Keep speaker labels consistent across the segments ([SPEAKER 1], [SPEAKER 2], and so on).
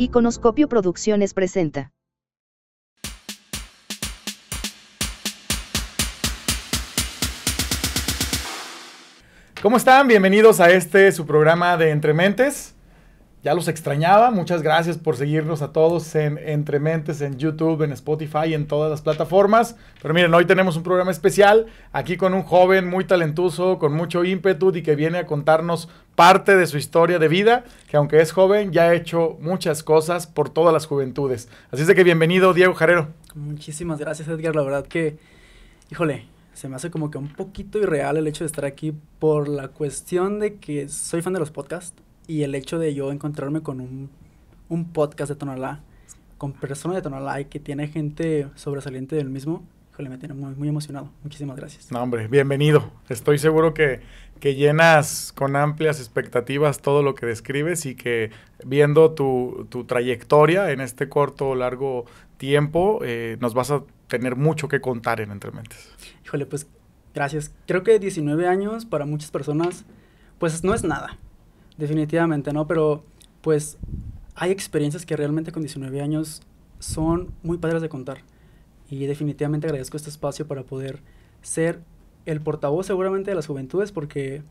[SPEAKER 1] Iconoscopio Producciones presenta.
[SPEAKER 2] ¿Cómo están? Bienvenidos a este su programa de Entre Mentes. Ya los extrañaba. Muchas gracias por seguirnos a todos en Entre Mentes, en YouTube, en Spotify en todas las plataformas. Pero miren, hoy tenemos un programa especial aquí con un joven muy talentoso, con mucho ímpetu y que viene a contarnos parte de su historia de vida, que aunque es joven, ya ha hecho muchas cosas por todas las juventudes. Así es de que bienvenido, Diego Jarero.
[SPEAKER 3] Muchísimas gracias, Edgar. La verdad que, híjole, se me hace como que un poquito irreal el hecho de estar aquí por la cuestión de que soy fan de los podcasts y el hecho de yo encontrarme con un, un podcast de Tonalá, con personas de Tonalá y que tiene gente sobresaliente del mismo, híjole, me tiene muy, muy emocionado. Muchísimas gracias.
[SPEAKER 2] No, hombre, bienvenido. Estoy seguro que, que llenas con amplias expectativas todo lo que describes y que viendo tu, tu trayectoria en este corto o largo tiempo, eh, nos vas a tener mucho que contar en Entre Mentes.
[SPEAKER 3] Híjole, pues gracias. Creo que 19 años para muchas personas, pues no es nada, definitivamente, ¿no? Pero pues hay experiencias que realmente con 19 años son muy padres de contar. Y definitivamente agradezco este espacio para poder ser el portavoz seguramente de las juventudes porque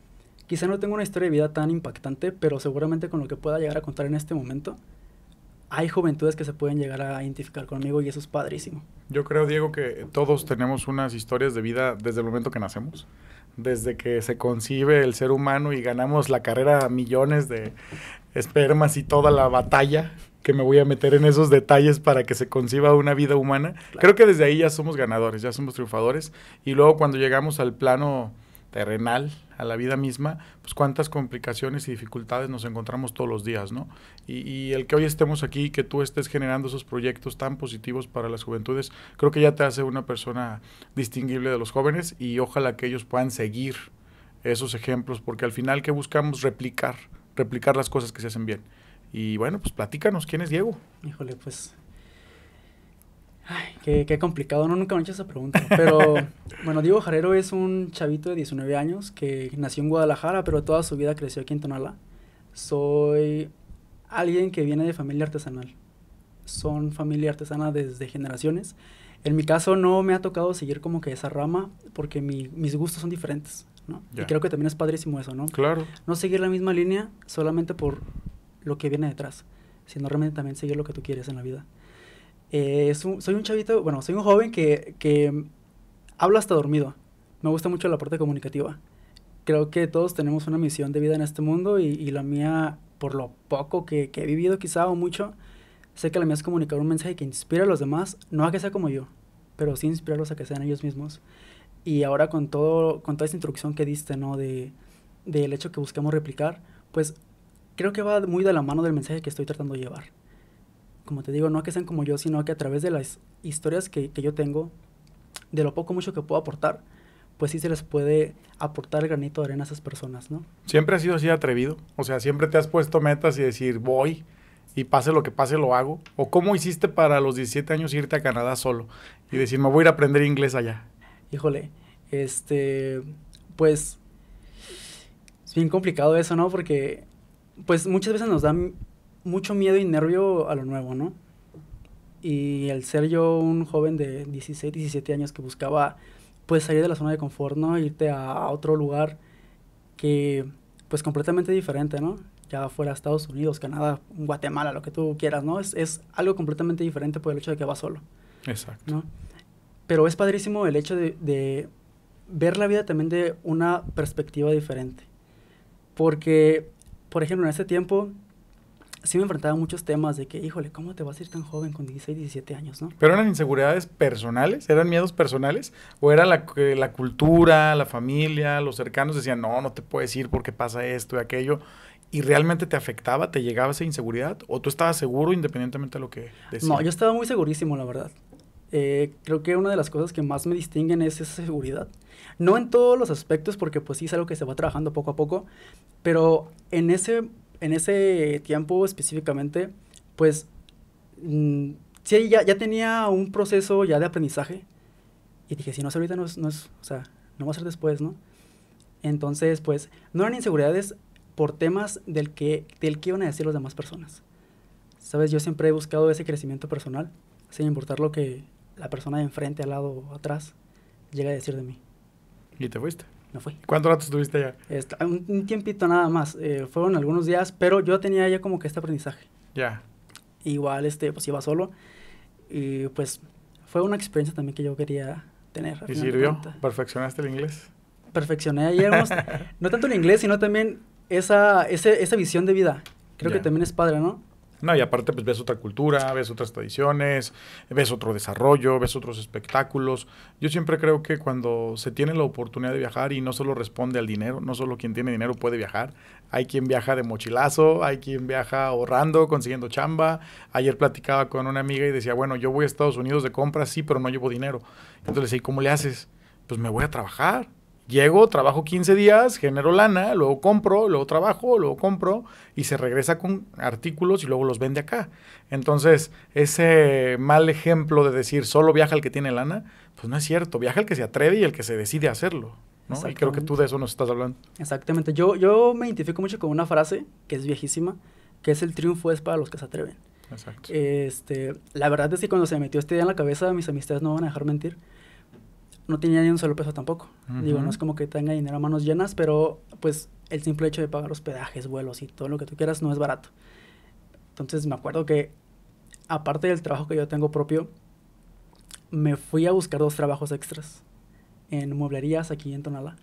[SPEAKER 3] quizá no tengo una historia de vida tan impactante, pero seguramente con lo que pueda llegar a contar en este momento, hay juventudes que se pueden llegar a identificar conmigo y eso es padrísimo.
[SPEAKER 2] Yo creo, Diego, que todos tenemos unas historias de vida desde el momento que nacemos, desde que se concibe el ser humano y ganamos la carrera a millones de espermas y toda la batalla que me voy a meter en esos detalles para que se conciba una vida humana. Claro. Creo que desde ahí ya somos ganadores, ya somos triunfadores y luego cuando llegamos al plano terrenal, a la vida misma, pues cuántas complicaciones y dificultades nos encontramos todos los días, ¿no? Y, y, el que hoy estemos aquí, que tú estés generando esos proyectos tan positivos para las juventudes, creo que ya te hace una persona distinguible de los jóvenes y ojalá que ellos puedan seguir esos ejemplos, porque al final que buscamos replicar, replicar las cosas que se hacen bien. Y bueno, pues platícanos, ¿quién es Diego?
[SPEAKER 3] Híjole, pues Ay, qué, qué, complicado, no, nunca me han hecho esa pregunta. Pero bueno, Diego Jarero es un chavito de 19 años que nació en Guadalajara, pero toda su vida creció aquí en Tonala. Soy alguien que viene de familia artesanal. Son familia artesana desde generaciones. En mi caso no me ha tocado seguir como que esa rama porque mi, mis gustos son diferentes, ¿no? Yeah. Y creo que también es padrísimo eso, ¿no?
[SPEAKER 2] Claro.
[SPEAKER 3] No seguir la misma línea solamente por lo que viene detrás, sino realmente también seguir lo que tú quieres en la vida. Eh, soy un chavito, bueno, soy un joven que, que habla hasta dormido. Me gusta mucho la parte comunicativa. Creo que todos tenemos una misión de vida en este mundo y, y la mía, por lo poco que, que, he vivido quizá o mucho, sé que la mía es comunicar un mensaje que inspire a los demás, no a que sea como yo, pero sí inspirarlos a que sean ellos mismos. Y ahora con, todo, con toda esta introducción que diste, ¿no? De, del hecho que buscamos replicar, pues creo que va muy de la mano del mensaje que estoy tratando de llevar como te digo, no que sean como yo, sino que a través de las historias que, que yo tengo, de lo poco mucho que puedo aportar, pues sí se les puede aportar el granito de arena a esas personas, ¿no?
[SPEAKER 2] ¿Siempre has sido así atrevido? O sea, ¿siempre te has puesto metas y decir, voy y pase lo que pase, lo hago? ¿O cómo hiciste para los 17 años irte a Canadá solo y decir, me voy a ir a aprender inglés allá?
[SPEAKER 3] Híjole, este, pues, es bien complicado eso, ¿no? Porque, pues muchas veces nos dan mucho miedo y nervio a lo nuevo, ¿no? Y el ser yo un joven de 16, 17 años que buscaba pues salir de la zona de confort, ¿no? Irte a otro lugar que pues completamente diferente, ¿no? Ya fuera Estados Unidos, Canadá, Guatemala, lo que tú quieras, ¿no? Es, es algo completamente diferente por el hecho de que vas solo.
[SPEAKER 2] Exacto.
[SPEAKER 3] ¿no? Pero es padrísimo el hecho de, de ver la vida también de una perspectiva diferente. Porque, por ejemplo, en ese tiempo sí me enfrentaba a muchos temas de que, híjole, ¿cómo te vas a ir tan joven con 16, 17 años, no?
[SPEAKER 2] ¿Pero eran inseguridades personales? ¿Eran miedos personales? ¿O era la, la cultura, la familia, los cercanos decían, no, no te puedes ir porque pasa esto y aquello? ¿Y realmente te afectaba, te llegaba esa inseguridad? ¿O tú estabas seguro independientemente de lo que decían?
[SPEAKER 3] No, yo estaba muy segurísimo, la verdad. Eh, creo que una de las cosas que más me distinguen es esa seguridad. No en todos los aspectos, porque pues sí es algo que se va trabajando poco a poco, pero en ese en ese tiempo específicamente, pues mmm, sí, ya, ya tenía un proceso ya de aprendizaje. Y dije, si no es ahorita, no es, no es, o sea, no va a ser después, ¿no? Entonces, pues, no eran inseguridades por temas del que, del que iban a decir las demás personas, Sabes, yo siempre he buscado ese crecimiento personal, sin importar lo que la persona de enfrente, al lado atrás, llega a decir de mí.
[SPEAKER 2] ¿Y te fuiste?
[SPEAKER 3] Me fui.
[SPEAKER 2] ¿Cuánto rato estuviste allá?
[SPEAKER 3] Esta- un, un tiempito nada más. eh, fueron algunos días, pero yo tenía ya como que este aprendizaje.
[SPEAKER 2] Ya.
[SPEAKER 3] Igual, este, pues iba solo. Y pues fue una experiencia también que yo quería tener.
[SPEAKER 2] ¿Y sirvió? ¿Perfeccionaste el inglés?
[SPEAKER 3] Perfeccioné ayer, no tanto el inglés, sino también esa, ese- esa visión de vida. Creo
[SPEAKER 2] Ya.
[SPEAKER 3] que también es padre, ¿no?
[SPEAKER 2] No, y aparte pues ves otra cultura, ves otras tradiciones, ves otro desarrollo, ves otros espectáculos. Yo siempre creo que cuando se tiene la oportunidad de viajar y no solo responde al dinero, no solo quien tiene dinero puede viajar, hay quien viaja de mochilazo, hay quien viaja ahorrando, consiguiendo chamba. Ayer platicaba con una amiga y decía, bueno, yo voy a Estados Unidos de compras, sí, pero no llevo dinero. Entonces le decía, ¿y cómo le haces? Pues me voy a trabajar. Llego, trabajo 15 días, genero lana, luego compro, luego trabajo, luego compro y se regresa con artículos y luego los vende acá. Entonces, ese mal ejemplo de decir solo viaja el que tiene lana, pues no es cierto. Viaja el que se atreve y el que se decide a hacerlo. ¿no? Y creo que tú de eso nos estás hablando.
[SPEAKER 3] Exactamente. Yo, yo me identifico mucho con una frase que es viejísima, que es el triunfo es para los que se atreven.
[SPEAKER 2] Exacto.
[SPEAKER 3] Este, la verdad es que cuando se me metió esta idea en la cabeza, mis amistades no van a dejar mentir. No tenía ni un solo peso tampoco. Digo, no es como que tenga dinero a manos llenas, pero pues el simple hecho de pagar hospedajes, vuelos y todo lo que tú quieras no es barato. Entonces me acuerdo que, aparte del trabajo que yo tengo propio, me fui a buscar dos trabajos extras en mueblerías aquí en Tonalá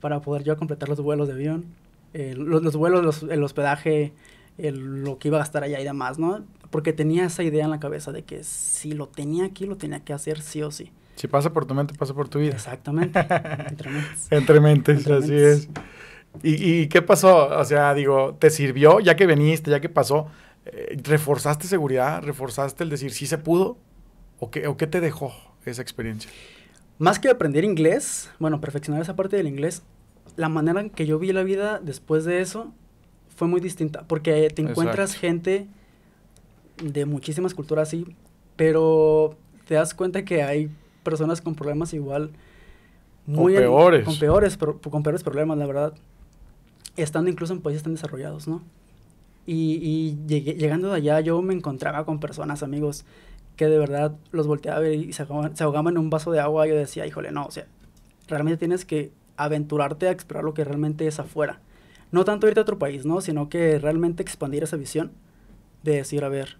[SPEAKER 3] para poder yo completar los vuelos de avión, eh, los, los vuelos, los- el hospedaje, el- lo que iba a gastar allá y demás, ¿no? Porque tenía esa idea en la cabeza de que si lo tenía aquí, lo tenía que hacer sí o sí.
[SPEAKER 2] Si pasa por tu mente, pasa por tu vida.
[SPEAKER 3] Exactamente. entre mentes.
[SPEAKER 2] Entre mentes,
[SPEAKER 3] Entre
[SPEAKER 2] así
[SPEAKER 3] mentes.
[SPEAKER 2] es. ¿Y, y qué pasó? O sea, digo, ¿te sirvió ya que veniste, ya que pasó? eh, ¿Reforzaste seguridad? ¿Reforzaste el decir sí se pudo? ¿O qué, ¿O qué te dejó esa experiencia?
[SPEAKER 3] Más que aprender inglés, bueno, perfeccionar esa parte del inglés, la manera en que yo vi la vida después de eso fue muy distinta, porque te encuentras
[SPEAKER 2] Exacto.
[SPEAKER 3] gente de muchísimas culturas, sí, pero te das cuenta que hay personas con problemas igual muy en-
[SPEAKER 2] peores.
[SPEAKER 3] con peores pro- con peores problemas, la verdad, estando incluso en países tan desarrollados, ¿no? Y, y llegué- llegando de allá yo me encontraba con personas, amigos, que de verdad los volteaba a ver y se ahogaban, se ahogaban en un vaso de agua. Yo decía, híjole, no, o sea, realmente tienes que aventurarte a explorar lo que realmente es afuera. No tanto irte a otro país, ¿no? Sino que realmente expandir esa visión de decir, a ver,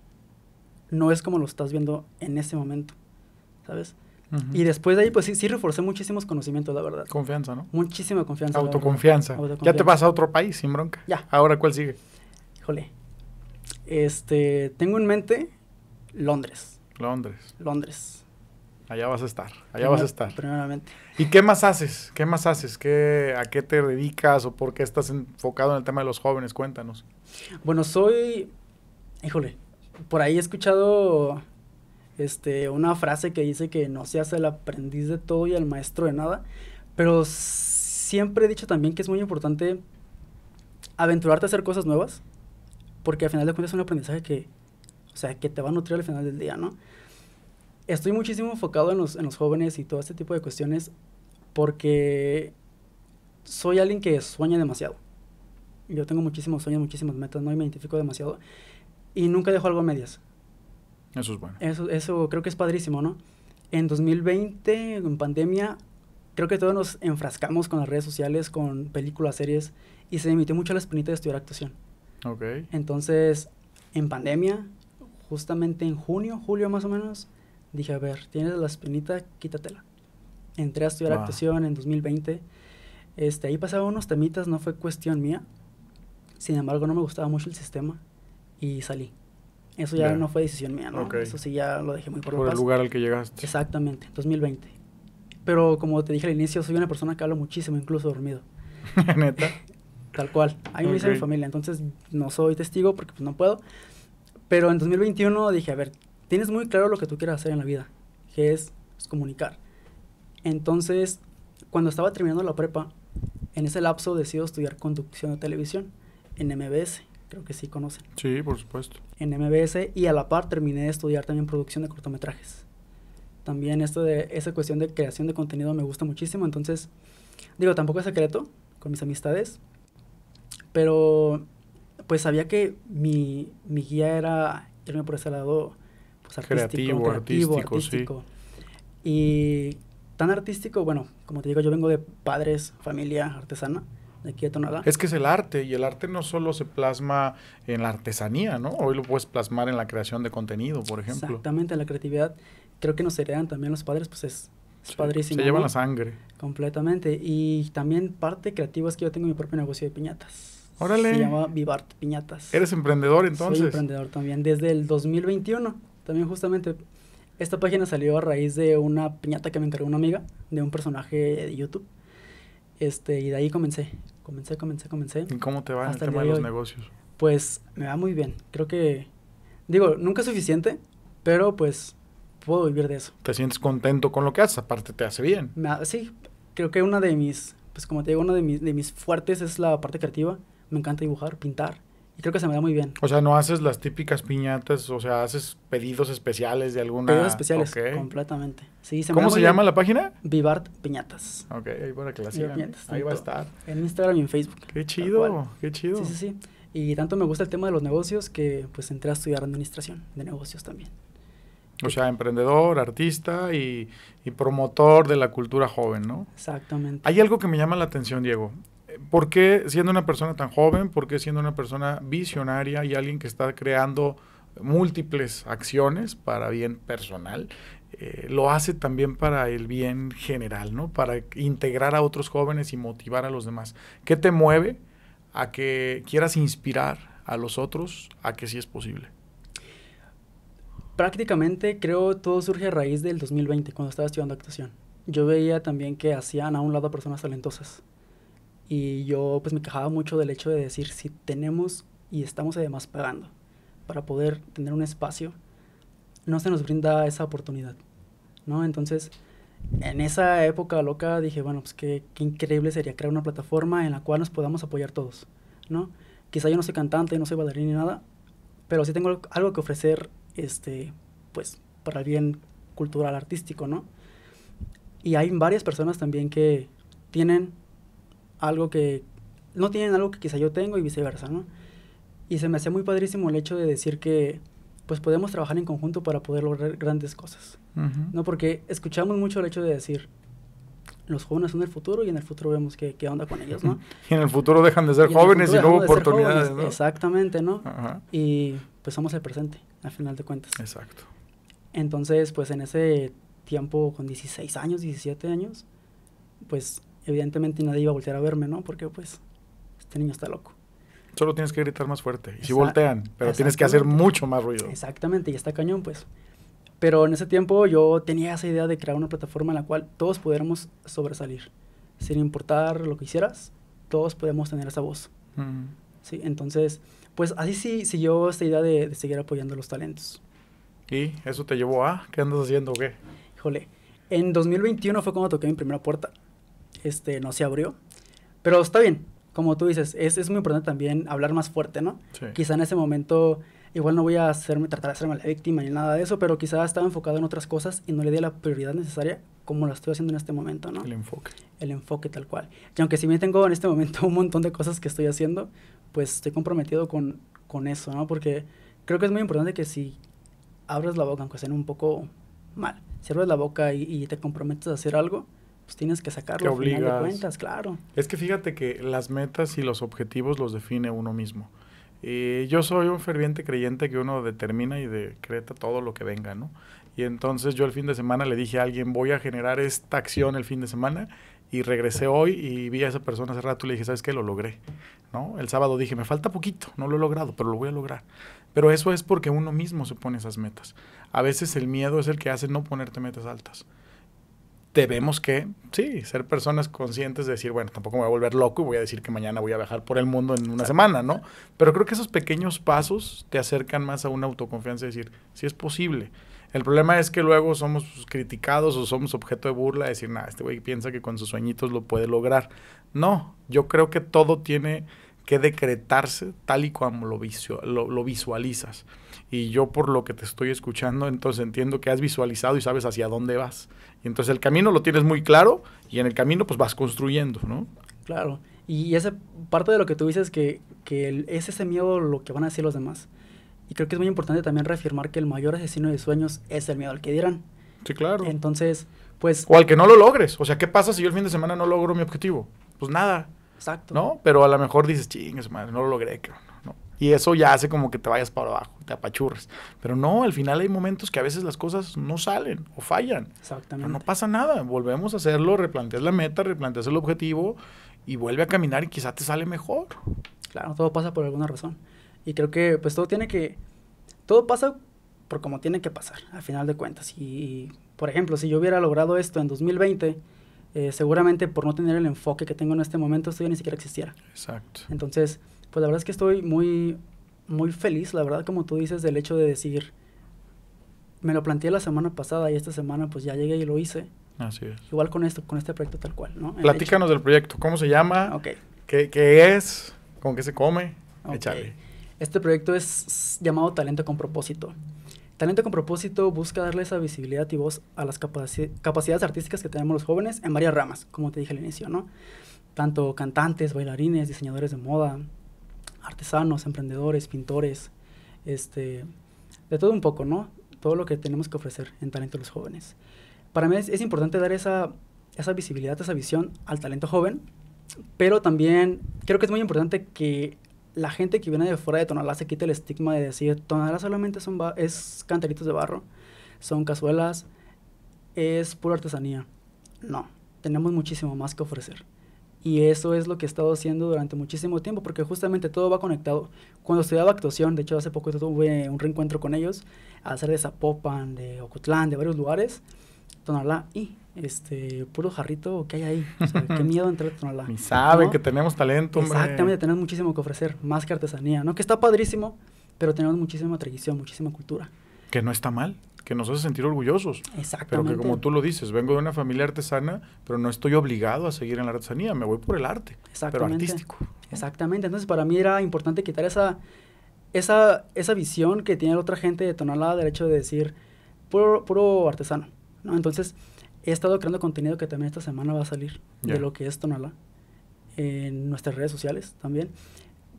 [SPEAKER 3] no es como lo estás viendo en ese momento, ¿sabes? Y después de ahí, pues sí, sí reforcé muchísimos conocimientos, la verdad.
[SPEAKER 2] Confianza, ¿no?
[SPEAKER 3] Muchísima confianza.
[SPEAKER 2] Autoconfianza. Ya te vas a otro país sin bronca.
[SPEAKER 3] Ya.
[SPEAKER 2] Ahora, ¿cuál sigue?
[SPEAKER 3] Híjole. Este, tengo en mente Londres.
[SPEAKER 2] Londres.
[SPEAKER 3] Londres.
[SPEAKER 2] Allá vas a estar. Allá vas a estar.
[SPEAKER 3] Primeramente.
[SPEAKER 2] ¿Y qué más haces? ¿Qué más haces? ¿Qué, ¿A qué te dedicas o por qué estás enfocado en el tema de los jóvenes? Cuéntanos.
[SPEAKER 3] Bueno, soy. Híjole. Por ahí he escuchado este, una frase que dice que no se hace el aprendiz de todo y el maestro de nada. Pero siempre he dicho también que es muy importante aventurarte a hacer cosas nuevas. Porque al final de cuentas es un aprendizaje que, o sea, que te va a nutrir al final del día, ¿no? Estoy muchísimo enfocado en los, en los jóvenes y todo este tipo de cuestiones porque soy alguien que sueña demasiado. Yo tengo muchísimos sueños, muchísimas metas, ¿no? Y me identifico demasiado. Y nunca dejo algo a medias.
[SPEAKER 2] Eso es bueno.
[SPEAKER 3] Eso, eso creo que es padrísimo, ¿no? En 2020, en pandemia, creo que todos nos enfrascamos con las redes sociales, con películas, series, y se me metió mucho la espinita de estudiar actuación.
[SPEAKER 2] Ok.
[SPEAKER 3] Entonces, en pandemia, justamente en junio, julio más o menos, dije, a ver, tienes la espinita, quítatela. Entré a estudiar actuación en 2020. Este, ahí pasaban unos temitas, no fue cuestión mía. Sin embargo, no me gustaba mucho el sistema y salí. Eso ya no fue decisión mía, ¿no?
[SPEAKER 2] Ok.
[SPEAKER 3] Eso sí ya lo dejé muy por,
[SPEAKER 2] Por el lugar al que llegaste.
[SPEAKER 3] Exactamente, 2020. Pero como te dije al inicio, soy una persona que habla muchísimo, incluso dormido.
[SPEAKER 2] Neta.
[SPEAKER 3] Tal cual. Ahí me dice mi familia, entonces no soy testigo porque pues no puedo. Pero en 2021 dije, a ver, tienes muy claro lo que tú quieres hacer en la vida, que es pues, comunicar. Entonces, cuando estaba terminando la prepa, en ese lapso decido estudiar conducción de televisión en MBS, creo que sí conocen.
[SPEAKER 2] Sí, por supuesto.
[SPEAKER 3] En MBS y a la par terminé de estudiar también producción de cortometrajes. También esto de esa cuestión de creación de contenido me gusta muchísimo, entonces digo, tampoco es secreto con mis amistades, pero pues sabía que mi, mi guía era irme por ese lado pues,
[SPEAKER 2] artístico, creativo, artístico,
[SPEAKER 3] Y tan artístico, bueno, como te digo, yo vengo de padres, familia artesana de aquí de Tonalá.
[SPEAKER 2] Es que es el arte, y el arte no solo se plasma en la artesanía, ¿no? Hoy lo puedes plasmar en la creación de contenido, por ejemplo.
[SPEAKER 3] Exactamente, la creatividad. Creo que nos heredan también los padres, pues es, padrísimo.
[SPEAKER 2] Se llevan la sangre.
[SPEAKER 3] Completamente. Y también parte creativa es que yo tengo mi propio negocio de piñatas.
[SPEAKER 2] Órale.
[SPEAKER 3] Se llama Vivart Piñatas.
[SPEAKER 2] ¿Eres emprendedor entonces?
[SPEAKER 3] Soy emprendedor también, desde el 2021. También justamente esta página salió a raíz de una piñata que me encargó una amiga de un personaje de YouTube. Este, y de ahí comencé, comencé, comencé, comencé.
[SPEAKER 2] ¿Y cómo te va en el tema de los negocios?
[SPEAKER 3] Pues me va muy bien. Creo que, digo, nunca es suficiente, pero pues puedo vivir de eso.
[SPEAKER 2] ¿Te sientes contento con lo que haces? Aparte te hace bien.
[SPEAKER 3] sí, creo que una de mis, pues como te digo, una de mis, de mis fuertes es la parte creativa me encanta dibujar, pintar. Y creo que se me da muy bien.
[SPEAKER 2] O sea, no haces las típicas piñatas, o sea, haces pedidos especiales de alguna...
[SPEAKER 3] Pedidos especiales, completamente. Sí,
[SPEAKER 2] se ¿Cómo se llama la página?
[SPEAKER 3] Vivart Piñatas.
[SPEAKER 2] Ok, ahí para que la sigan. ahí va a estar.
[SPEAKER 3] En Instagram y en Facebook.
[SPEAKER 2] Qué chido, qué chido.
[SPEAKER 3] Sí, sí, sí. Y tanto me gusta el tema de los negocios que pues entré a estudiar administración de negocios también.
[SPEAKER 2] O sea, emprendedor, artista y, y promotor de la cultura joven, ¿no?
[SPEAKER 3] Exactamente.
[SPEAKER 2] Hay algo que me llama la atención, Diego. ¿Por qué siendo una persona tan joven, por qué siendo una persona visionaria y alguien que está creando múltiples acciones para bien personal, eh, lo hace también para el bien general, ¿no? Para integrar a otros jóvenes y motivar a los demás. ¿Qué te mueve a que quieras inspirar a los otros a que sí es posible?
[SPEAKER 3] Prácticamente creo todo surge a raíz del 2020, cuando estaba estudiando actuación. Yo veía también que hacían a un lado personas talentosas y yo pues me quejaba mucho del hecho de decir si tenemos y estamos además pagando para poder tener un espacio, no se nos brinda esa oportunidad, ¿no? Entonces, en esa época loca dije, bueno, pues qué, qué increíble sería crear una plataforma en la cual nos podamos apoyar todos, ¿no? Quizá yo no soy cantante, no soy bailarín ni nada, pero sí tengo algo que ofrecer, este, pues, para el bien cultural, artístico, ¿no? Y hay varias personas también que tienen algo que no tienen algo que quizá yo tengo y viceversa, ¿no? Y se me hacía muy padrísimo el hecho de decir que pues podemos trabajar en conjunto para poder lograr grandes cosas, ¿no? Porque escuchamos mucho el hecho de decir, los jóvenes son el futuro y en el futuro vemos qué, qué onda con ellos, ¿no?
[SPEAKER 2] y en el futuro dejan de ser jóvenes y luego oportunidades, ¿no?
[SPEAKER 3] Exactamente, ¿no? Y pues somos el presente, al final de cuentas.
[SPEAKER 2] Exacto.
[SPEAKER 3] Entonces, pues en ese tiempo, con 16 años, 17 años, pues evidentemente nadie iba a voltear a verme, ¿no? Porque pues este niño está loco.
[SPEAKER 2] Solo tienes que gritar más fuerte. Y si voltean, pero tienes que hacer mucho más ruido.
[SPEAKER 3] Exactamente, y está cañón, pues. Pero en ese tiempo yo tenía esa idea de crear una plataforma en la cual todos pudiéramos sobresalir. Sin importar lo que hicieras, todos podemos tener esa voz. Sí, entonces, pues así sí siguió esta idea de, de, seguir apoyando los talentos.
[SPEAKER 2] ¿Y eso te llevó a? ¿Qué andas haciendo o qué?
[SPEAKER 3] Híjole, en 2021 fue cuando toqué mi primera puerta este, no se abrió. Pero está bien, como tú dices, es, es muy importante también hablar más fuerte, ¿no? Quizá en ese momento, igual no voy a hacerme, tratar de hacerme la víctima ni nada de eso, pero quizá estaba enfocado en otras cosas y no le di la prioridad necesaria como lo estoy haciendo en este momento, ¿no?
[SPEAKER 2] El enfoque.
[SPEAKER 3] El enfoque tal cual. Y aunque si bien tengo en este momento un montón de cosas que estoy haciendo, pues estoy comprometido con, con eso, ¿no? Porque creo que es muy importante que si abres la boca, aunque sea un poco mal, si abres la boca y, y te comprometes a hacer algo, pues tienes que sacarlo
[SPEAKER 2] al final
[SPEAKER 3] de cuentas, claro.
[SPEAKER 2] Es que fíjate que las metas y los objetivos los define uno mismo. Y yo soy un ferviente creyente que uno determina y decreta todo lo que venga, ¿no? Y entonces yo el fin de semana le dije a alguien, voy a generar esta acción el fin de semana y regresé hoy y vi a esa persona hace rato y le dije, ¿sabes qué? Lo logré, ¿no? El sábado dije, me falta poquito, no lo he logrado, pero lo voy a lograr. Pero eso es porque uno mismo se pone esas metas. A veces el miedo es el que hace no ponerte metas altas debemos que, sí, ser personas conscientes de decir, bueno, tampoco me voy a volver loco y voy a decir que mañana voy a viajar por el mundo en una semana, ¿no? Pero creo que esos pequeños pasos te acercan más a una autoconfianza y decir, sí es posible. El problema es que luego somos criticados o somos objeto de burla, de decir, nada, este güey piensa que con sus sueñitos lo puede lograr. No, yo creo que todo tiene que decretarse tal y como lo, lo, visualizas. Y yo por lo que te estoy escuchando, entonces entiendo que has visualizado y sabes hacia dónde vas. Y entonces el camino lo tienes muy claro y en el camino pues vas construyendo, ¿no?
[SPEAKER 3] Claro. Y esa parte de lo que tú dices que, que es ese miedo lo que van a decir los demás. Y creo que es muy importante también reafirmar que el mayor asesino de sueños es el miedo al que dirán.
[SPEAKER 2] Sí, claro.
[SPEAKER 3] Entonces, pues...
[SPEAKER 2] O al que no lo logres. O sea, ¿qué pasa si yo el fin de semana no logro mi objetivo? Pues nada,
[SPEAKER 3] Exacto.
[SPEAKER 2] ¿no? Pero a lo mejor dices, chingues, madre, no lo logré, cabrón". Y eso ya hace como que te vayas para abajo, te apachurres. Pero no, al final hay momentos que a veces las cosas no salen o fallan. Pero
[SPEAKER 3] Exactamente.
[SPEAKER 2] no pasa nada, volvemos a hacerlo, replanteas la meta, replanteas el objetivo y vuelve a caminar y quizá te sale mejor.
[SPEAKER 3] Claro, todo pasa por alguna razón. Y creo que pues todo tiene que... Todo pasa por como tiene que pasar, al final de cuentas. Y, por ejemplo, si yo hubiera logrado esto en 2020, eh, seguramente por no tener el enfoque que tengo en este momento, esto ya ni siquiera existiera.
[SPEAKER 2] Exacto.
[SPEAKER 3] Entonces, pues la verdad es que estoy muy, muy feliz, la verdad, como tú dices, del hecho de decir, me lo planteé la semana pasada y esta semana pues ya llegué y lo hice.
[SPEAKER 2] Así es.
[SPEAKER 3] Igual con esto, con este proyecto tal cual, ¿no? El
[SPEAKER 2] Platícanos del proyecto, ¿cómo se llama?
[SPEAKER 3] Ok.
[SPEAKER 2] ¿Qué, qué es? ¿Con qué se come?
[SPEAKER 3] Ok.
[SPEAKER 2] Échale.
[SPEAKER 3] Este proyecto es llamado Talento con Propósito. Talento con Propósito busca darle esa visibilidad y voz a las capaci- capacidades artísticas que tenemos los jóvenes en varias ramas, como te dije al inicio, ¿no? Tanto cantantes, bailarines, diseñadores de moda, artesanos, emprendedores, pintores, este, de todo un poco, ¿no? Todo lo que tenemos que ofrecer en Talento a los jóvenes. Para mí es, importante dar esa, esa visibilidad, esa visión al talento joven, pero también creo que es muy importante que la gente que viene de fuera de Tonalá se quite el estigma de decir Tonalá solamente son es cantaritos de barro, son cazuelas, es pura artesanía. No, tenemos muchísimo más que ofrecer. Y eso es lo que he estado haciendo durante muchísimo tiempo, porque justamente todo va conectado. Cuando estudiaba actuación, de hecho hace poco tuve un reencuentro con ellos, a hacer de Zapopan, de Ocotlán, de varios lugares, Tonalá, y este, puro jarrito, ¿qué hay ahí? O sea, qué miedo entrar a Tonalá.
[SPEAKER 2] Ni saben
[SPEAKER 3] ¿no?
[SPEAKER 2] que tenemos talento, hombre.
[SPEAKER 3] Exactamente, tenemos muchísimo que ofrecer, más que artesanía, ¿no? Que está padrísimo, pero tenemos muchísima tradición, muchísima cultura.
[SPEAKER 2] Que no está mal, que nos hace sentir orgullosos. Pero
[SPEAKER 3] Exactamente.
[SPEAKER 2] que como tú lo dices, vengo de una familia artesana, pero no estoy obligado a seguir en la artesanía, me voy por el arte, pero artístico.
[SPEAKER 3] Exactamente, entonces para mí era importante quitar esa, esa, esa visión que tiene la otra gente de Tonalá del hecho de decir puro, puro artesano, ¿no? Entonces he estado creando contenido que también esta semana va a salir de lo que es Tonalá en nuestras redes sociales también.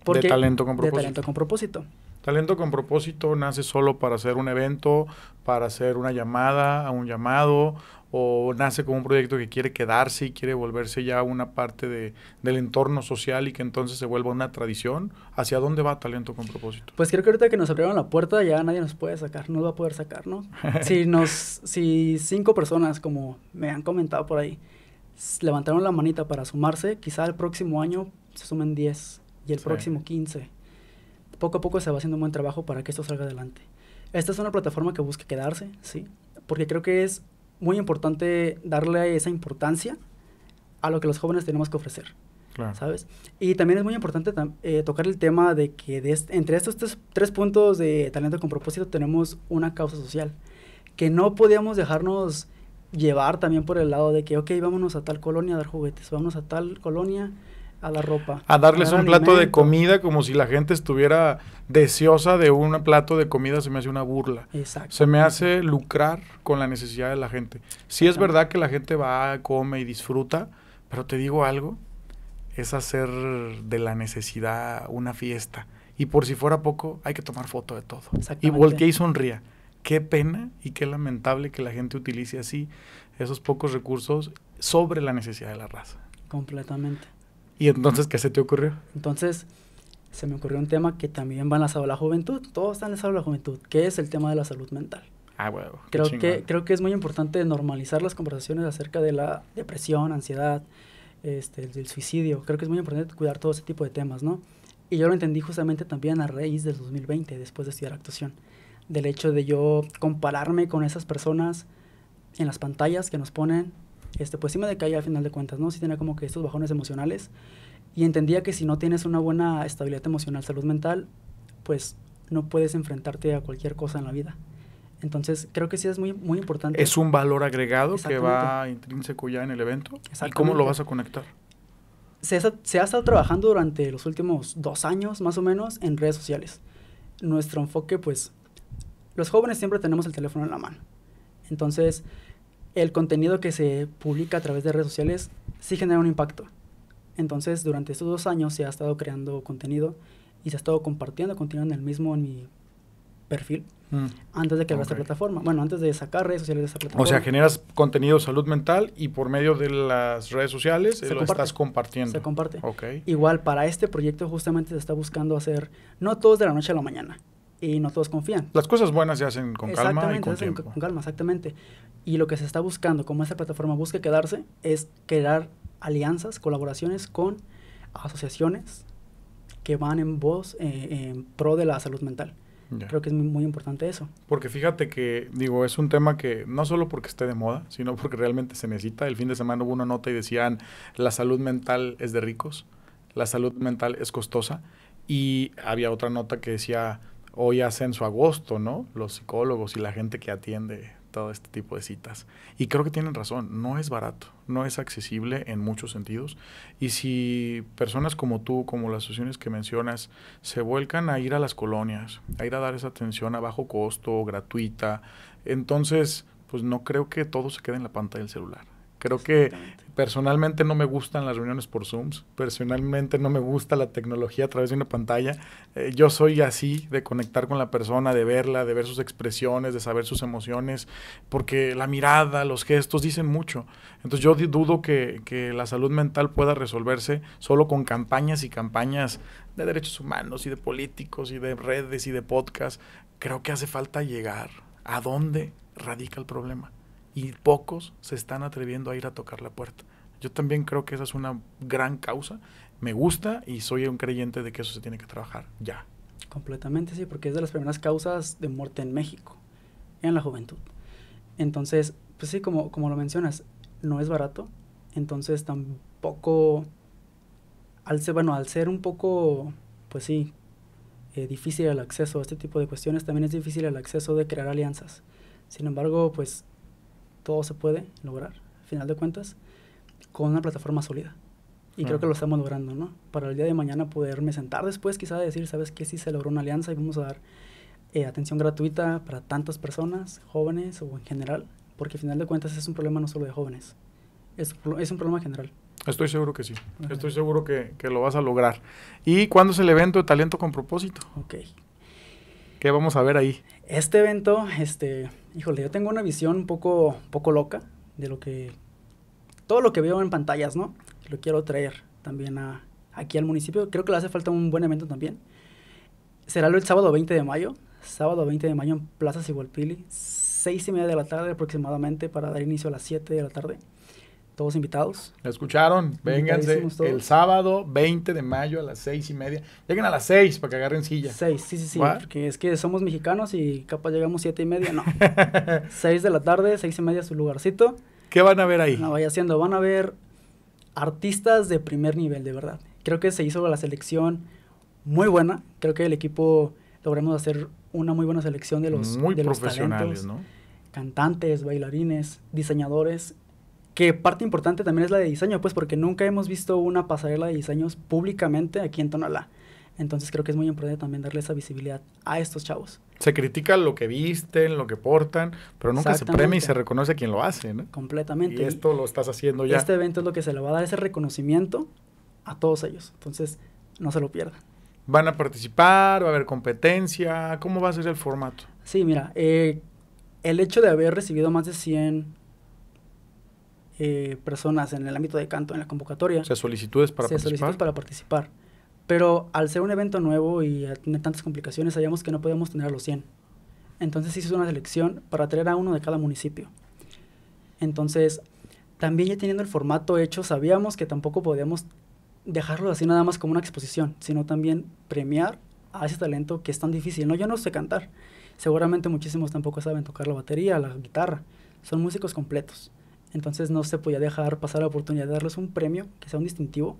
[SPEAKER 2] de talento con
[SPEAKER 3] De
[SPEAKER 2] propósito.
[SPEAKER 3] talento con propósito.
[SPEAKER 2] Talento con propósito nace solo para hacer un evento, para hacer una llamada a un llamado, o nace como un proyecto que quiere quedarse y quiere volverse ya una parte de, del entorno social y que entonces se vuelva una tradición. ¿Hacia dónde va Talento con propósito?
[SPEAKER 3] Pues creo que ahorita que nos abrieron la puerta ya nadie nos puede sacar, no nos va a poder sacar, ¿no? si nos, si cinco personas, como me han comentado por ahí, levantaron la manita para sumarse, quizá el próximo año se sumen 10 y el
[SPEAKER 2] Sí.
[SPEAKER 3] próximo 15. Poco a poco se va haciendo un buen trabajo para que esto salga adelante. Esta es una plataforma que busca quedarse, sí, porque creo que es muy importante darle esa importancia a lo que los jóvenes tenemos que ofrecer.
[SPEAKER 2] Claro.
[SPEAKER 3] ¿sabes? Y también es muy importante eh, tocar el tema de que de est- entre estos tres, tres puntos de talento con propósito tenemos una causa social, que no podíamos dejarnos llevar también por el lado de que, ok, vámonos a tal colonia a dar juguetes, vámonos a tal colonia a dar ropa.
[SPEAKER 2] A darles
[SPEAKER 3] dar
[SPEAKER 2] un plato de comida como si la gente estuviera deseosa de un plato de comida, se me hace una burla.
[SPEAKER 3] Exacto.
[SPEAKER 2] Se me hace lucrar con la necesidad de la gente. Sí es verdad que la gente va, come y disfruta, pero te digo algo, es hacer de la necesidad una fiesta. Y por si fuera poco, hay que tomar foto de todo. Y voltee y sonría. Qué pena y qué lamentable que la gente utilice así esos pocos recursos sobre la necesidad de la raza.
[SPEAKER 3] Completamente.
[SPEAKER 2] ¿Y entonces qué se te ocurrió?
[SPEAKER 3] Entonces, se me ocurrió un tema que también va enlazado a la juventud, todo está enlazado a la juventud, que es el tema de la salud mental.
[SPEAKER 2] Ah, huevo.
[SPEAKER 3] Creo que, creo que es muy importante normalizar las conversaciones acerca de la depresión, ansiedad, este, del suicidio. Creo que es muy importante cuidar todo ese tipo de temas, ¿no? Y yo lo entendí justamente también a raíz del 2020, después de estudiar actuación. Del hecho de yo compararme con esas personas en las pantallas que nos ponen, este, pues sí me decaía al final de cuentas, ¿no? Sí tenía como que estos bajones emocionales. Y entendía que si no tienes una buena estabilidad emocional, salud mental, pues no puedes enfrentarte a cualquier cosa en la vida. Entonces, creo que sí es muy, muy importante.
[SPEAKER 2] Es un valor agregado que va intrínseco ya en el evento. ¿Y cómo lo vas a conectar?
[SPEAKER 3] se, se ha estado trabajando durante los últimos dos años, más o menos, en redes sociales. Nuestro enfoque, pues, los jóvenes siempre tenemos el teléfono en la mano. Entonces, el contenido que se publica a través de redes sociales sí genera un impacto. Entonces, durante estos dos años se ha estado creando contenido y se ha estado compartiendo contenido en el mismo, en mi, perfil
[SPEAKER 2] Mm.
[SPEAKER 3] antes de crear esta
[SPEAKER 2] Ok.
[SPEAKER 3] plataforma. Bueno, antes de sacar redes sociales de esta plataforma.
[SPEAKER 2] O sea, generas contenido de salud mental y por medio de las redes sociales
[SPEAKER 3] Se
[SPEAKER 2] lo
[SPEAKER 3] comparte.
[SPEAKER 2] estás compartiendo.
[SPEAKER 3] se comparte.
[SPEAKER 2] Ok.
[SPEAKER 3] Igual, para este proyecto justamente se está buscando hacer, no todos de la noche a la mañana, y no todos confían.
[SPEAKER 2] Las cosas buenas se hacen con calma y con
[SPEAKER 3] se hacen
[SPEAKER 2] tiempo.
[SPEAKER 3] con calma, exactamente. Y lo que se está buscando, como esta plataforma busca quedarse, es crear alianzas, colaboraciones con asociaciones que van en voz, eh, en pro de la salud mental.
[SPEAKER 2] Ya.
[SPEAKER 3] Creo que es muy, muy importante eso.
[SPEAKER 2] Porque fíjate que, digo, es un tema que no solo porque esté de moda, sino porque realmente se necesita. El fin de semana hubo una nota y decían, la salud mental es de ricos, la salud mental es costosa. Y había otra nota que decía, hoy hacen su agosto, ¿no? Los psicólogos y la gente que atiende todo este tipo de citas. Y creo que tienen razón, no es barato, no es accesible en muchos sentidos. Y si personas como tú, como las asociaciones que mencionas, se vuelcan a ir a las colonias, a ir a dar esa atención a bajo costo, gratuita, entonces, pues no creo que todo se quede en la pantalla del celular. Creo que. Personalmente no me gustan las reuniones por Zooms, personalmente no me gusta la tecnología a través de una pantalla. Eh, yo soy así de conectar con la persona, de verla, de ver sus expresiones, de saber sus emociones, porque la mirada, los gestos dicen mucho. Entonces yo dudo que, que la salud mental pueda resolverse solo con campañas y campañas de derechos humanos y de políticos y de redes y de podcast. Creo que hace falta llegar a dónde radica el problema. Y pocos se están atreviendo a ir a tocar la puerta. Yo también creo que esa es una gran causa. Me gusta y soy un creyente de que eso se tiene que trabajar ya.
[SPEAKER 3] Completamente, sí, porque es de las primeras causas de muerte en México, en la juventud. Entonces, pues sí, como, como lo mencionas, no es barato. Entonces tampoco, al ser, bueno, al ser un poco, pues sí, eh, difícil el acceso a este tipo de cuestiones, también es difícil el acceso de crear alianzas. Sin embargo, pues todo se puede lograr, al final de cuentas, con una plataforma sólida. Y creo que lo estamos logrando, ¿no? Para el día de mañana poderme sentar después, quizá decir, ¿sabes qué? Sí se logró una alianza y vamos a dar eh, atención gratuita para tantas personas, jóvenes o en general, porque al final de cuentas es un problema no solo de jóvenes, es, un problema general.
[SPEAKER 2] Estoy seguro que sí.
[SPEAKER 3] Ajá.
[SPEAKER 2] Estoy seguro que, que lo vas a lograr. ¿Y cuándo es el evento de Talento con Propósito?
[SPEAKER 3] Ok.
[SPEAKER 2] ¿Qué vamos a ver ahí?
[SPEAKER 3] Este evento, este, híjole, yo tengo una visión un poco, poco loca de lo que, todo lo que veo en pantallas, ¿no? Lo quiero traer también a, aquí al municipio. Creo que le hace falta un buen evento también. Será el sábado 20 de mayo, sábado 20 de mayo en Plaza Sigualpili, seis y media de la tarde aproximadamente para dar inicio a las 7 de la tarde. Todos invitados.
[SPEAKER 2] ¿La escucharon? Vénganse el sábado 20 de mayo a las seis y media. Lleguen a las 6 para que agarren silla.
[SPEAKER 3] Seis, sí, sí, sí,
[SPEAKER 2] ¿Va?
[SPEAKER 3] porque es que somos mexicanos y capaz llegamos siete y media, no. seis de la tarde, seis y media su lugarcito.
[SPEAKER 2] ¿Qué van a ver ahí?
[SPEAKER 3] No vaya haciendo, van a ver artistas de primer nivel, de verdad. Creo que se hizo la selección muy buena. Creo que el equipo logramos hacer una muy buena selección de los,
[SPEAKER 2] Muy
[SPEAKER 3] de los talentos,
[SPEAKER 2] ¿no?
[SPEAKER 3] cantantes, bailarines, diseñadores. Que parte importante también es la de diseño, pues porque nunca hemos visto una pasarela de diseños públicamente aquí en Tonalá. Entonces creo que es muy importante también darle esa visibilidad a estos chavos.
[SPEAKER 2] Se critica lo que visten, lo que portan, pero nunca se premia y se reconoce a quien lo hace, ¿no?
[SPEAKER 3] Completamente.
[SPEAKER 2] Y esto lo estás haciendo ya.
[SPEAKER 3] Este evento es lo que se le va a dar ese reconocimiento a todos ellos. Entonces, no se lo pierdan.
[SPEAKER 2] ¿Van a participar? ¿Va a haber competencia? ¿Cómo va a ser el formato?
[SPEAKER 3] Sí, mira, eh, el hecho de haber recibido más de 100 eh, personas en el ámbito de canto en la convocatoria,
[SPEAKER 2] O sea, solicitudes para
[SPEAKER 3] se
[SPEAKER 2] participar.
[SPEAKER 3] solicitan para participar. Pero al ser un evento nuevo y a tener tantas complicaciones, sabíamos que no podíamos tener a los 100. Entonces hizo una selección para traer a uno de cada municipio. Entonces, también ya teniendo el formato hecho, sabíamos que tampoco podíamos dejarlo así nada más como una exposición, sino también premiar a ese talento que es tan difícil. No, yo no sé cantar. Seguramente muchísimos tampoco saben tocar la batería, la guitarra. Son músicos completos. Entonces no se podía dejar pasar la oportunidad de darles un premio que sea un distintivo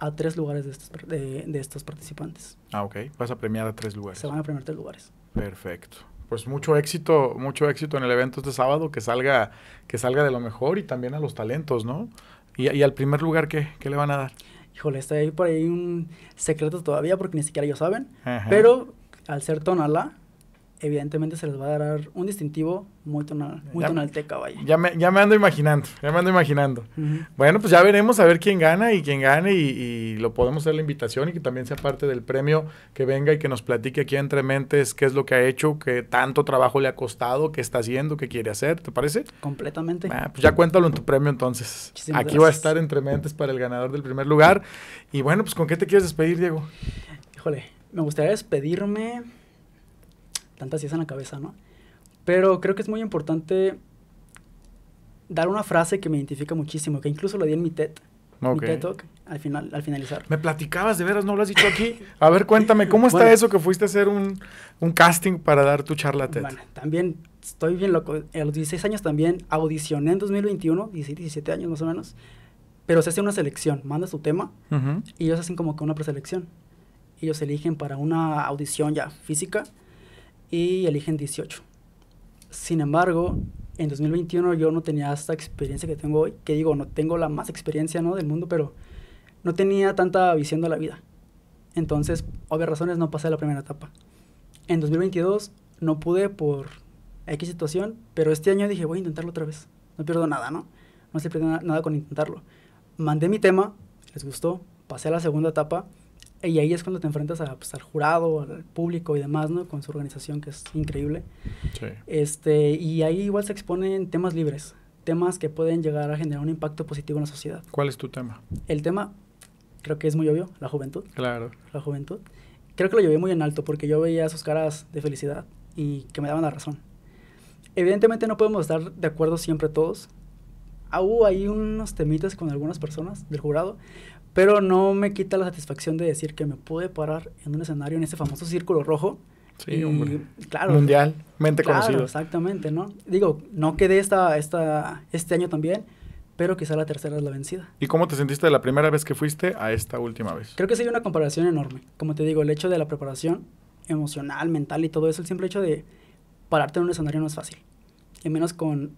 [SPEAKER 3] a tres lugares de estos, de, de estos participantes.
[SPEAKER 2] Ah, ok. Vas a premiar a tres lugares.
[SPEAKER 3] Se van a premiar tres lugares.
[SPEAKER 2] Perfecto. Pues mucho éxito, mucho éxito en el evento este sábado, que salga, que salga de lo mejor y también a los talentos, ¿no? Y, y al primer lugar, ¿qué? ¿Qué le van a dar?
[SPEAKER 3] Híjole, está ahí por ahí un secreto todavía porque ni siquiera ellos saben.
[SPEAKER 2] Ajá.
[SPEAKER 3] Pero al ser Tonalá, evidentemente se les va a dar un distintivo muy, tonal, muy
[SPEAKER 2] Ya-
[SPEAKER 3] tonalteca, vaya.
[SPEAKER 2] Ya me, ya me ando imaginando, ya me ando imaginando. Bueno, pues ya veremos a ver quién gana y quién gane y, y lo podemos hacer la invitación y que también sea parte del premio, que venga y que nos platique aquí entre mentes qué es lo que ha hecho, qué tanto trabajo le ha costado, qué está haciendo, qué quiere hacer, ¿te parece?
[SPEAKER 3] Completamente.
[SPEAKER 2] Ah, pues ya cuéntalo en tu premio entonces.
[SPEAKER 3] Muchísimas
[SPEAKER 2] aquí va a estar entre mentes para el ganador del primer lugar. Y bueno, pues ¿con qué te quieres despedir, Diego?
[SPEAKER 3] Híjole, me gustaría despedirme. Tantas ideas en la cabeza, ¿no? Pero creo que es muy importante dar una frase que me identifica muchísimo, que incluso lo di en mi TED,
[SPEAKER 2] Ok.
[SPEAKER 3] mi TED Talk, al, final, al finalizar.
[SPEAKER 2] Me platicabas, de veras, no lo has dicho aquí. A ver, cuéntame, ¿cómo está
[SPEAKER 3] Bueno.
[SPEAKER 2] eso que fuiste a hacer un, un casting para dar tu charla TED?
[SPEAKER 3] Bueno, también estoy bien loco. A los 16 años también audicioné en 2021, 16, 17 años más o menos. Pero se hace una selección, mandas tu tema
[SPEAKER 2] Ujú.
[SPEAKER 3] y ellos hacen como que una preselección. Ellos eligen para una audición ya física y eligen 18. Sin embargo, en 2021 yo no tenía esta experiencia que tengo hoy, que digo, no tengo la más experiencia ¿no? del mundo, pero no tenía tanta visión de la vida. Entonces, obvias razones, no pasé la primera etapa. En 2022 no pude por X situación, pero este año dije, voy a intentarlo otra vez. No pierdo nada, ¿no? No se pierde na- nada con intentarlo. Mandé mi tema, les gustó, pasé a la segunda etapa, y ahí es cuando te enfrentas a, pues, al jurado, al público y demás, ¿no? Con su organización, que es increíble.
[SPEAKER 2] Sí.
[SPEAKER 3] Este, y ahí igual se exponen temas libres, temas que pueden llegar a generar un impacto positivo en la sociedad.
[SPEAKER 2] ¿Cuál es tu tema?
[SPEAKER 3] El tema, creo que es muy obvio, la juventud
[SPEAKER 2] Claro.
[SPEAKER 3] la juventud. Creo que lo llevé muy en alto porque yo veía sus caras de felicidad y que me daban la razón. Evidentemente no podemos estar de acuerdo siempre todos. Ah, Hubo ahí unos temitas con algunas personas del jurado, pero no me quita la satisfacción de decir que me pude parar en un escenario en ese famoso círculo rojo.
[SPEAKER 2] Sí,
[SPEAKER 3] y,
[SPEAKER 2] hombre.
[SPEAKER 3] Claro.
[SPEAKER 2] Mundialmente
[SPEAKER 3] claro,
[SPEAKER 2] conocido.
[SPEAKER 3] exactamente, ¿no? Digo, no quedé esta, esta, este año también, pero quizá la tercera es la vencida.
[SPEAKER 2] ¿Y cómo te sentiste de la primera vez que fuiste a esta última vez?
[SPEAKER 3] Creo que sí hay una comparación enorme. Como te digo, el hecho de la preparación emocional, mental y todo eso, el simple hecho de pararte en un escenario no es fácil. Y menos con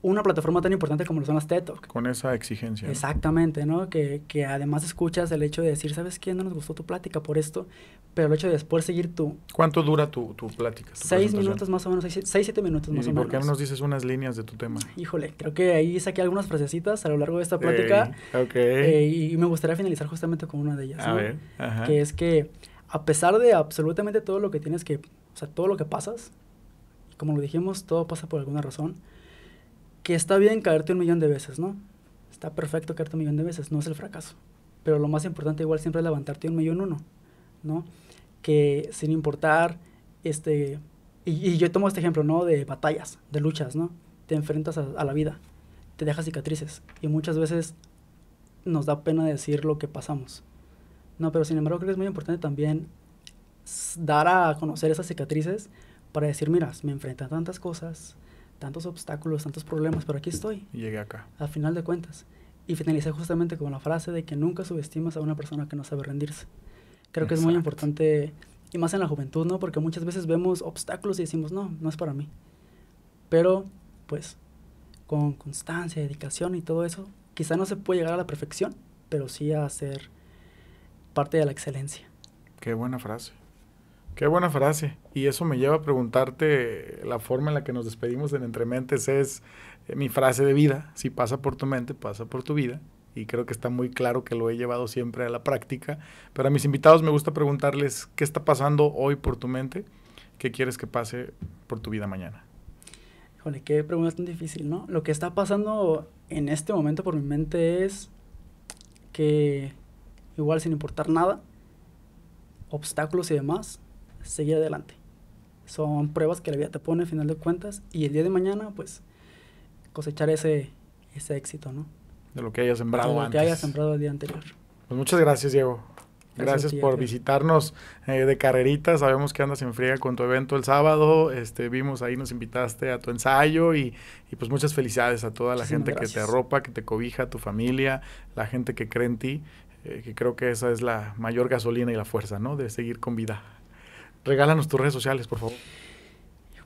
[SPEAKER 3] una plataforma tan importante como lo son las TED Talk.
[SPEAKER 2] Con esa exigencia.
[SPEAKER 3] Exactamente, ¿no? Que, que además escuchas el hecho de decir, ¿sabes qué? No nos gustó tu plática por esto, pero el hecho de después seguir tu
[SPEAKER 2] ¿Cuánto dura tu, tu plática? tu
[SPEAKER 3] seis minutos más o menos, seis, seis, siete minutos más
[SPEAKER 2] ¿Y
[SPEAKER 3] o
[SPEAKER 2] por
[SPEAKER 3] menos.
[SPEAKER 2] qué no nos dices unas líneas de tu tema?
[SPEAKER 3] Híjole, creo que ahí saqué algunas frasecitas a lo largo de esta plática
[SPEAKER 2] Ey, ok.
[SPEAKER 3] eh, y me gustaría finalizar justamente con una de ellas.
[SPEAKER 2] a
[SPEAKER 3] ¿no?
[SPEAKER 2] ver. Ajá.
[SPEAKER 3] que es que a pesar de absolutamente todo lo que tienes que, o sea, todo lo que pasas, como lo dijimos, todo pasa por alguna razón, que está bien caerte un millón de veces, ¿no? Está perfecto caerte un millón de veces, no es el fracaso. Pero lo más importante igual siempre es levantarte un millón uno, ¿no? Que sin importar, este, y, yo tomo este ejemplo, ¿no? De batallas, de luchas, ¿no? Te enfrentas a, la vida, te dejas cicatrices y muchas veces nos da pena decir lo que pasamos. No, pero sin embargo creo que es muy importante también dar a conocer esas cicatrices para decir, mira, me enfrenté a tantas cosas, tantos obstáculos, tantos problemas, pero aquí estoy,
[SPEAKER 2] Y llegué acá.
[SPEAKER 3] al final de cuentas. Y finalicé justamente con la frase de que nunca subestimas a una persona que no sabe rendirse. Creo que es muy importante, y más en la juventud, ¿no? Porque muchas veces vemos obstáculos y decimos, no, no es para mí. Pero, pues, con constancia, dedicación y todo eso, quizá no se puede llegar a la perfección, pero sí a ser parte de la excelencia.
[SPEAKER 2] Qué buena frase. Qué buena frase. Y eso me lleva a preguntarte la forma en la que nos despedimos en Entre Mentes es eh, mi frase de vida. Si pasa por tu mente, pasa por tu vida. Y creo que está muy claro que lo he llevado siempre a la práctica. Pero a mis invitados me gusta preguntarles qué está pasando hoy por tu mente, qué quieres que pase por tu vida mañana.
[SPEAKER 3] Híjole, qué pregunta tan difícil, ¿no? Lo que está pasando en este momento por mi mente es que, igual sin importar nada, obstáculos y demás, seguir adelante. Son pruebas que la vida te pone, al final de cuentas, y el día de mañana, pues, cosechar ese, ese éxito, ¿no?
[SPEAKER 2] De lo que hayas sembrado
[SPEAKER 3] De lo
[SPEAKER 2] antes.
[SPEAKER 3] que hayas sembrado el día anterior.
[SPEAKER 2] Pues muchas gracias, Diego.
[SPEAKER 3] Gracias
[SPEAKER 2] por visitarnos eh, de carrerita. Sabemos que andas en friega con tu evento el sábado. Este, vimos ahí, nos invitaste a tu ensayo y, y pues muchas felicidades a toda la
[SPEAKER 3] Muchísimas
[SPEAKER 2] gente que te arropa, que te cobija, tu familia, la gente que cree en ti, eh, que creo que esa es la mayor gasolina y la fuerza, ¿no? De seguir con vida. Regálanos tus redes sociales, por favor.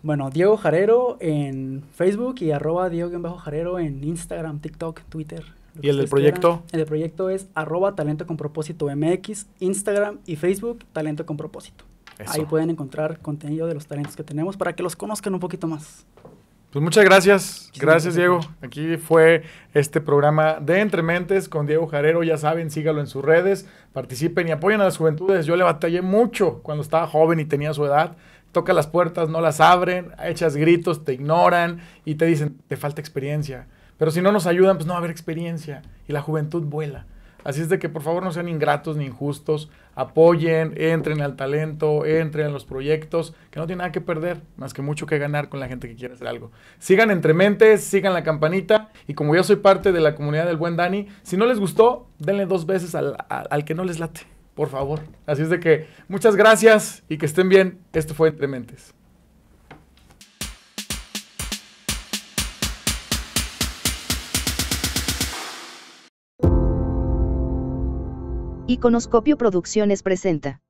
[SPEAKER 3] Bueno, Diego Jarero en Facebook y arroba Diego-Jarero en Instagram, TikTok, Twitter.
[SPEAKER 2] ¿Y el del proyecto?
[SPEAKER 3] El del proyecto es arroba Talento con Propósito MX, Instagram y Facebook, Talento con Propósito.
[SPEAKER 2] Eso.
[SPEAKER 3] Ahí pueden encontrar contenido de los talentos que tenemos para que los conozcan un poquito más.
[SPEAKER 2] Pues muchas gracias. Gracias, Diego. Aquí fue este programa de Entre Mentes con Diego Jarero. Ya saben, sígalo en sus redes, participen y apoyen a las juventudes. Yo le batallé mucho cuando estaba joven y tenía su edad. Toca las puertas, no las abren, echas gritos, te ignoran y te dicen, te falta experiencia. Pero si no nos ayudan, pues no va a haber experiencia. Y la juventud vuela. Así es de que por favor no sean ingratos ni injustos, apoyen, entren al talento, entren a los proyectos, que no tienen nada que perder, más que mucho que ganar con la gente que quiere hacer algo. Sigan entre mentes, sigan la campanita y como yo soy parte de la comunidad del buen Dani, si no les gustó, denle dos veces al, al- al que no les late, por favor. Así es de que muchas gracias y que estén bien. Esto fue Entre Mentes.
[SPEAKER 1] Iconoscopio Producciones presenta.